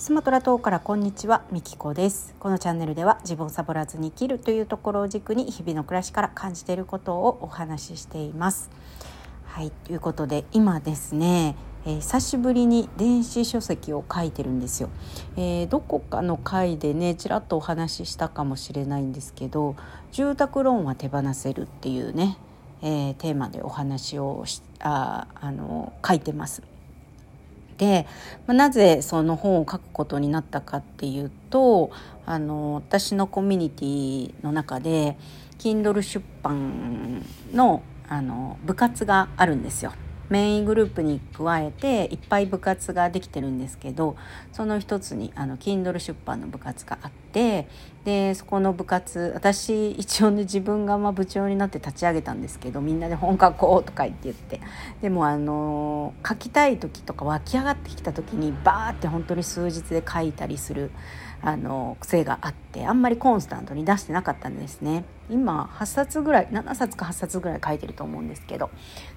スマトラ島からこんにちはみきこです。このチャンネルでは自分をサボらずに生きるというところを軸に日々の暮らしから感じていることをお話ししています。はいということで今ですねえー、久しぶりに電子書籍を書いてるんですよ、えー、どこかの回でねちらっとお話ししたかもしれないんですけど住宅ローンは手放せるっていうね、えー、テーマでお話をしああの書いてます。で、なぜその本を書くことになったかっていうとあの私のコミュニティの中で Kindle 出版のあの部活があるんですよ。メイングループに加えていっぱい部活ができてるんですけどその一つにあの Kindle 出版の部活があってでそこの部活私一応ね自分がま部長になって立ち上げたんですけどみんなで本書こうとか言って言ってでもあの書きたい時とか湧き上がってきた時にバーって本当に数日で書いたりするあの癖があってあんまりコンスタントに出してなかったんですね。今8冊ぐらい7冊か8冊ぐらい書いてると思うんですけど。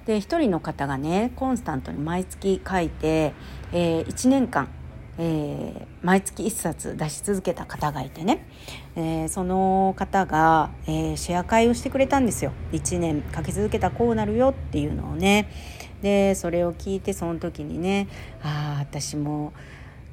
で1人の方がねコンスタントに毎月書いて、えー、1年間えー、毎月1冊出し続けた方がいてね、えー、その方が、え、シェア会をしてくれたんですよ。1年書き続けたこうなるよっていうのをね。でそれを聞いてその時にねああ私も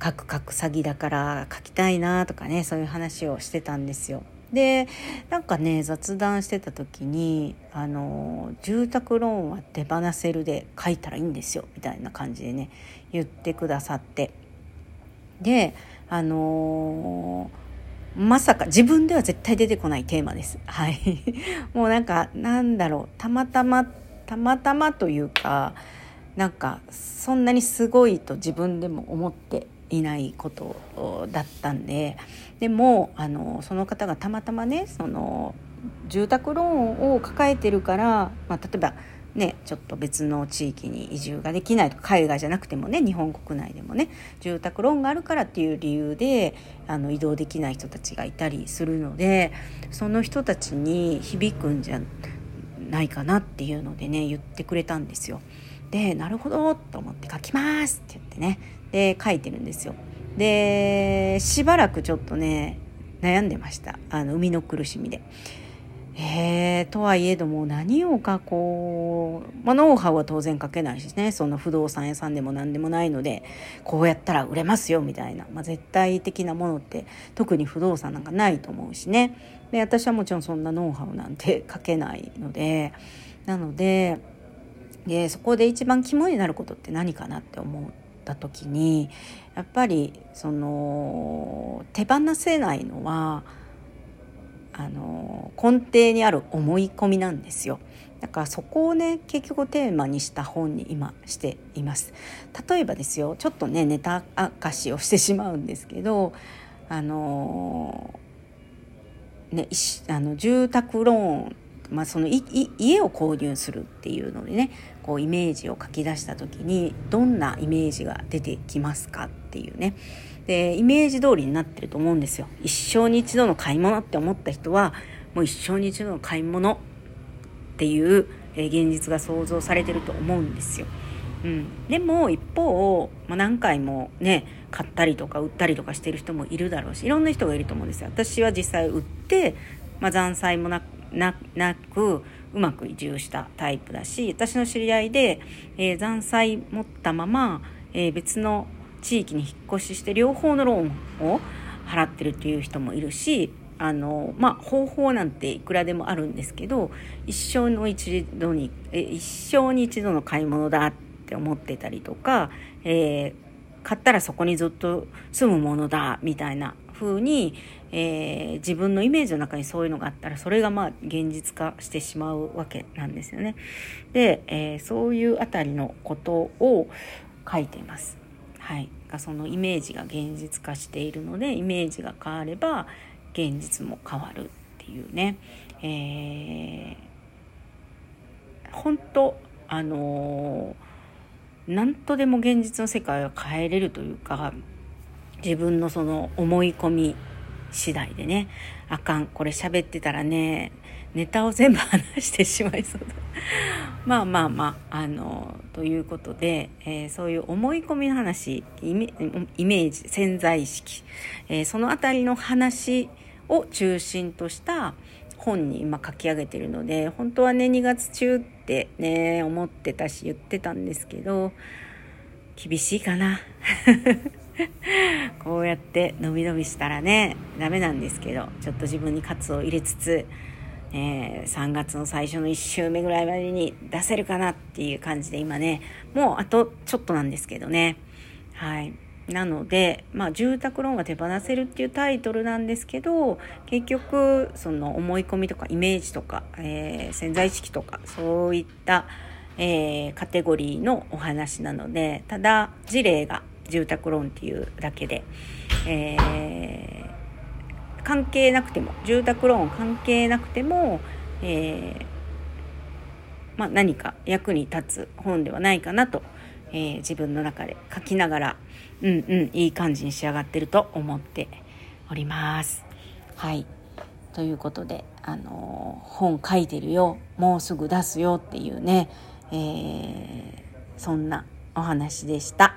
書く書く詐欺だから書きたいなとかねそういう話をしてたんですよ。でなんかね雑談してた時にあの住宅ローンは手放せるで書いたらいいんですよみたいな感じでね言ってくださってであのー、まさか自分では絶対出てこないテーマです。はい。もうなんかなんだろうたまたまたまたまというかなんかそんなにすごいと自分でも思っていないことだったんででもあのその方がたまたまねその住宅ローンを抱えてるから、まあ、例えばね、ちょっと別の地域に移住ができないとか海外じゃなくてもね日本国内でもね住宅ローンがあるからっていう理由であの移動できない人たちがいたりするのでその人たちに響くんじゃないかなっていうのでね言ってくれたんですよ。でなるほどと思って書きますって言ってねで書いてるんですよ。でしばらくちょっとね悩んでました。あの生みの苦しみで。えー、とはいえども何を書こう、まあ、ノウハウは当然書けないしね。その不動産屋さんでも何でもないのでこうやったら売れますよみたいな、まあ、絶対的なものって特に不動産なんかないと思うしね。で私はもちろんそんなノウハウなんて 書けないので。なのででそこで一番肝になることって何かなって思うった時にやっぱりその手放せないのはあの根底にある思い込みなんですよ。だからそこをね結局テーマにした本に今しています。例えばですよちょっとねネタ明かしをしてしまうんですけどあのねあの住宅ローンまあ、その家を購入するっていうのでねこうイメージを書き出した時にどんなイメージが出てきますかっていうねでイメージ通りになってると思うんですよ一生に一度の買い物って思った人はもう一生に一度の買い物っていう、現実が想像されてると思うんですよ。うん、でも一方、まあ、何回もね買ったりとか売ったりとかしてる人もいるだろうしいろんな人がいると思うんですよ。私は実際売って、まあ、残債もななくうまく移住したタイプだし私の知り合いで、えー、残債持ったまま、えー、別の地域に引っ越しして両方のローンを払ってるっていう人もいるしあのまあ方法なんていくらでもあるんですけど一生の一度にえ一生に一度の買い物だって思ってたりとか、えー、買ったらそこにずっと住むものだみたいな風に、えー、自分のイメージの中にそういうのがあったらそれがまあ現実化してしまうわけなんですよね。で、えー、そういうあたりのことを書いています。はい、がそのイメージが現実化しているのでイメージが変われば現実も変わるっていうね、えー、本当あのー、何とでも現実の世界を変えれるというか自分のその思い込み次第でねあかんこれ喋ってたらねネタを全部話してしまいそうだ。まあまあまああのということで、えー、そういう思い込みの話イメージ潜在意識、えー、その辺りの話を中心とした本に今書き上げてるので本当はね2月中ってね思ってたし言ってたんですけど厳しいかな。こうやって伸び伸びしたらねダメなんですけどちょっと自分に喝を入れつつ、えー、3月の最初の1週目ぐらいまでに出せるかなっていう感じで今ねもうあとちょっとなんですけどね。はい。なので、まあ、住宅ローンが手放せるっていうタイトルなんですけど結局その思い込みとかイメージとか、えー、潜在意識とかそういった、えー、カテゴリーのお話なのでただ事例が住宅ローンっていうだけで、えー、関係なくても住宅ローン関係なくても、えーまあ、何か役に立つ本ではないかなと、えー、自分の中で書きながらうんうんいい感じに仕上がってると思っております。はいということで、あの本書いてるよもうすぐ出すよっていうね、えー、そんなお話でした。